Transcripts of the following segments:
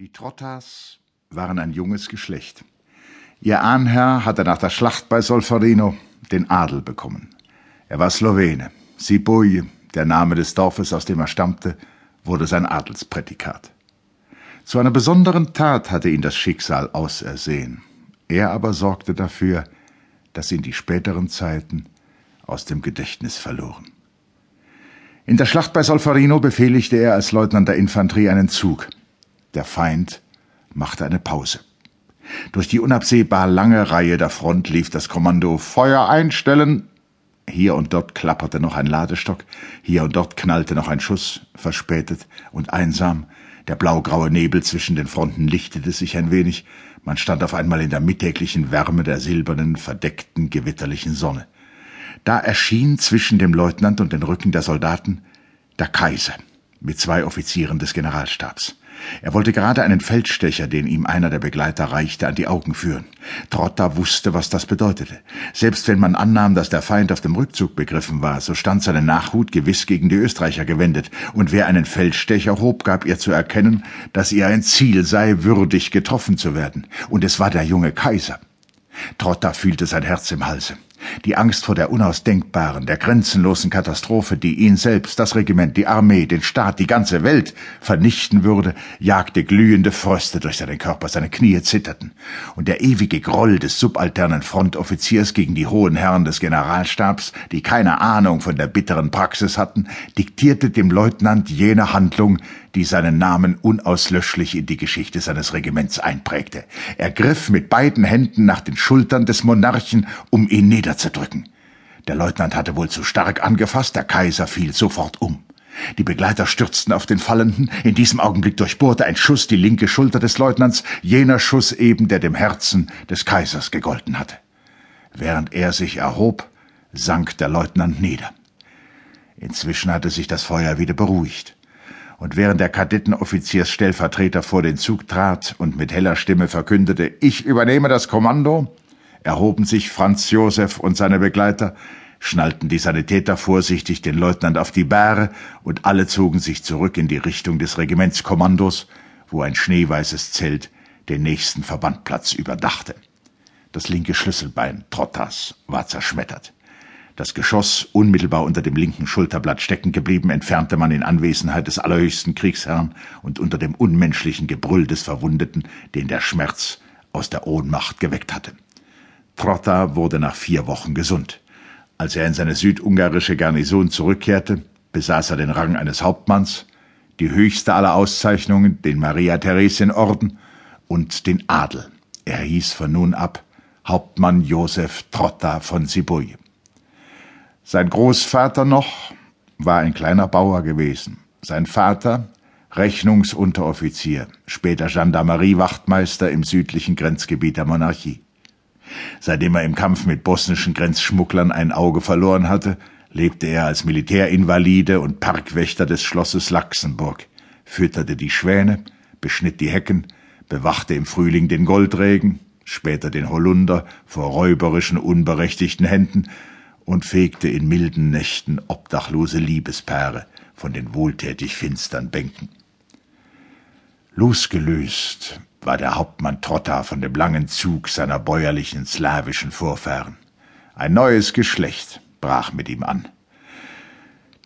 Die Trottas waren ein junges Geschlecht. Ihr Ahnherr hatte nach der Schlacht bei Solferino den Adel bekommen. Er war Slowene. Siboje, der Name des Dorfes, aus dem er stammte, wurde sein Adelsprädikat. Zu einer besonderen Tat hatte ihn das Schicksal ausersehen. Er aber sorgte dafür, dass ihn die späteren Zeiten aus dem Gedächtnis verloren. In der Schlacht bei Solferino befehligte er als Leutnant der Infanterie einen Zug – der Feind machte eine Pause. Durch die unabsehbar lange Reihe der Front lief das Kommando Feuer einstellen. Hier und dort klapperte noch ein Ladestock, hier und dort knallte noch ein Schuss, verspätet und einsam. Der blaugraue Nebel zwischen den Fronten lichtete sich ein wenig. Man stand auf einmal in der mittäglichen Wärme der silbernen, verdeckten, gewitterlichen Sonne. Da erschien zwischen dem Leutnant und den Rücken der Soldaten der Kaiser mit zwei Offizieren des Generalstabs. Er wollte gerade einen Feldstecher, den ihm einer der Begleiter reichte, an die Augen führen. Trotta wusste, was das bedeutete. Selbst wenn man annahm, dass der Feind auf dem Rückzug begriffen war, so stand seine Nachhut gewiss gegen die Österreicher gewendet, und wer einen Feldstecher hob, gab ihr zu erkennen, dass ihr ein Ziel sei, würdig getroffen zu werden. Und es war der junge Kaiser. Trotta fühlte sein Herz im Halse. Die Angst vor der unausdenkbaren, der grenzenlosen Katastrophe, die ihn selbst, das Regiment, die Armee, den Staat, die ganze Welt vernichten würde, jagte glühende Fröste durch seinen Körper, seine Knie zitterten. Und der ewige Groll des subalternen Frontoffiziers gegen die hohen Herren des Generalstabs, die keine Ahnung von der bitteren Praxis hatten, diktierte dem Leutnant jene Handlung, die seinen Namen unauslöschlich in die Geschichte seines Regiments einprägte. Er griff mit beiden Händen nach den Schultern des Monarchen, um ihn niederzudrücken. Der Leutnant hatte wohl zu stark angefasst, der Kaiser fiel sofort um. Die Begleiter stürzten auf den Fallenden. In diesem Augenblick durchbohrte ein Schuss die linke Schulter des Leutnants, jener Schuss eben, der dem Herzen des Kaisers gegolten hatte. Während er sich erhob, sank der Leutnant nieder. Inzwischen hatte sich das Feuer wieder beruhigt und während der Kadettenoffiziersstellvertreter vor den Zug trat und mit heller Stimme verkündete, ich übernehme das Kommando, erhoben sich Franz Josef und seine Begleiter, schnallten die Sanitäter vorsichtig den Leutnant auf die Bäre und alle zogen sich zurück in die Richtung des Regimentskommandos, wo ein schneeweißes Zelt den nächsten Verbandplatz überdachte. Das linke Schlüsselbein Trottas war zerschmettert. Das Geschoss, unmittelbar unter dem linken Schulterblatt stecken geblieben, entfernte man in Anwesenheit des allerhöchsten Kriegsherrn und unter dem unmenschlichen Gebrüll des Verwundeten, den der Schmerz aus der Ohnmacht geweckt hatte. Trotta wurde nach vier Wochen gesund. Als er in seine südungarische Garnison zurückkehrte, besaß er den Rang eines Hauptmanns, die höchste aller Auszeichnungen, den Maria-Theresien-Orden und den Adel. Er hieß von nun ab Hauptmann Josef Trotta von Sibuye. Sein Großvater noch war ein kleiner Bauer gewesen. Sein Vater Rechnungsunteroffizier, später Gendarmerie-Wachtmeister im südlichen Grenzgebiet der Monarchie. Seitdem er im Kampf mit bosnischen Grenzschmugglern ein Auge verloren hatte, lebte er als Militärinvalide und Parkwächter des Schlosses Laxenburg, fütterte die Schwäne, beschnitt die Hecken, bewachte im Frühling den Goldregen, später den Holunder vor räuberischen, unberechtigten Händen und fegte in milden Nächten obdachlose Liebespaare von den wohltätig finstern Bänken. Losgelöst war der Hauptmann Trotta von dem langen Zug seiner bäuerlichen slawischen Vorfahren. Ein neues Geschlecht brach mit ihm an.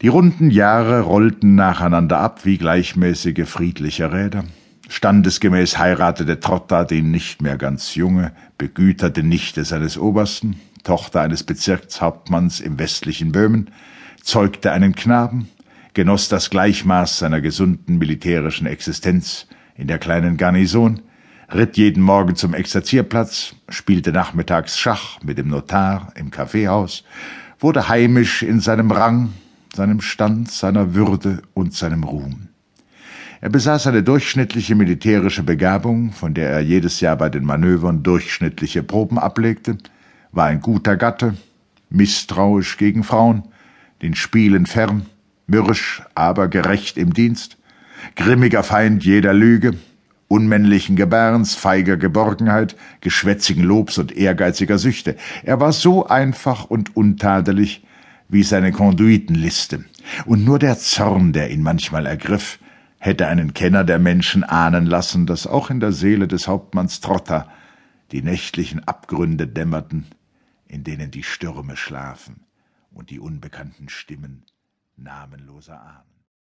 Die runden Jahre rollten nacheinander ab wie gleichmäßige friedliche Räder. Standesgemäß heiratete Trotta die nicht mehr ganz junge, begüterte Nichte seines Obersten, Tochter eines Bezirkshauptmanns im westlichen Böhmen, zeugte einen Knaben, genoss das Gleichmaß seiner gesunden militärischen Existenz in der kleinen Garnison, ritt jeden Morgen zum Exerzierplatz, spielte nachmittags Schach mit dem Notar im Kaffeehaus, wurde heimisch in seinem Rang, seinem Stand, seiner Würde und seinem Ruhm. Er besaß eine durchschnittliche militärische Begabung, von der er jedes Jahr bei den Manövern durchschnittliche Proben ablegte, war ein guter Gatte, misstrauisch gegen Frauen, den Spielen fern, mürrisch, aber gerecht im Dienst, grimmiger Feind jeder Lüge, unmännlichen Gebärens, feiger Geborgenheit, geschwätzigen Lobs und ehrgeiziger Süchte. Er war so einfach und untadelig wie seine Konduitenliste, und nur der Zorn, der ihn manchmal ergriff, hätte einen Kenner der Menschen ahnen lassen, dass auch in der Seele des Hauptmanns Trotter die nächtlichen Abgründe dämmerten, in denen die Stürme schlafen und die unbekannten Stimmen namenloser Ahnen.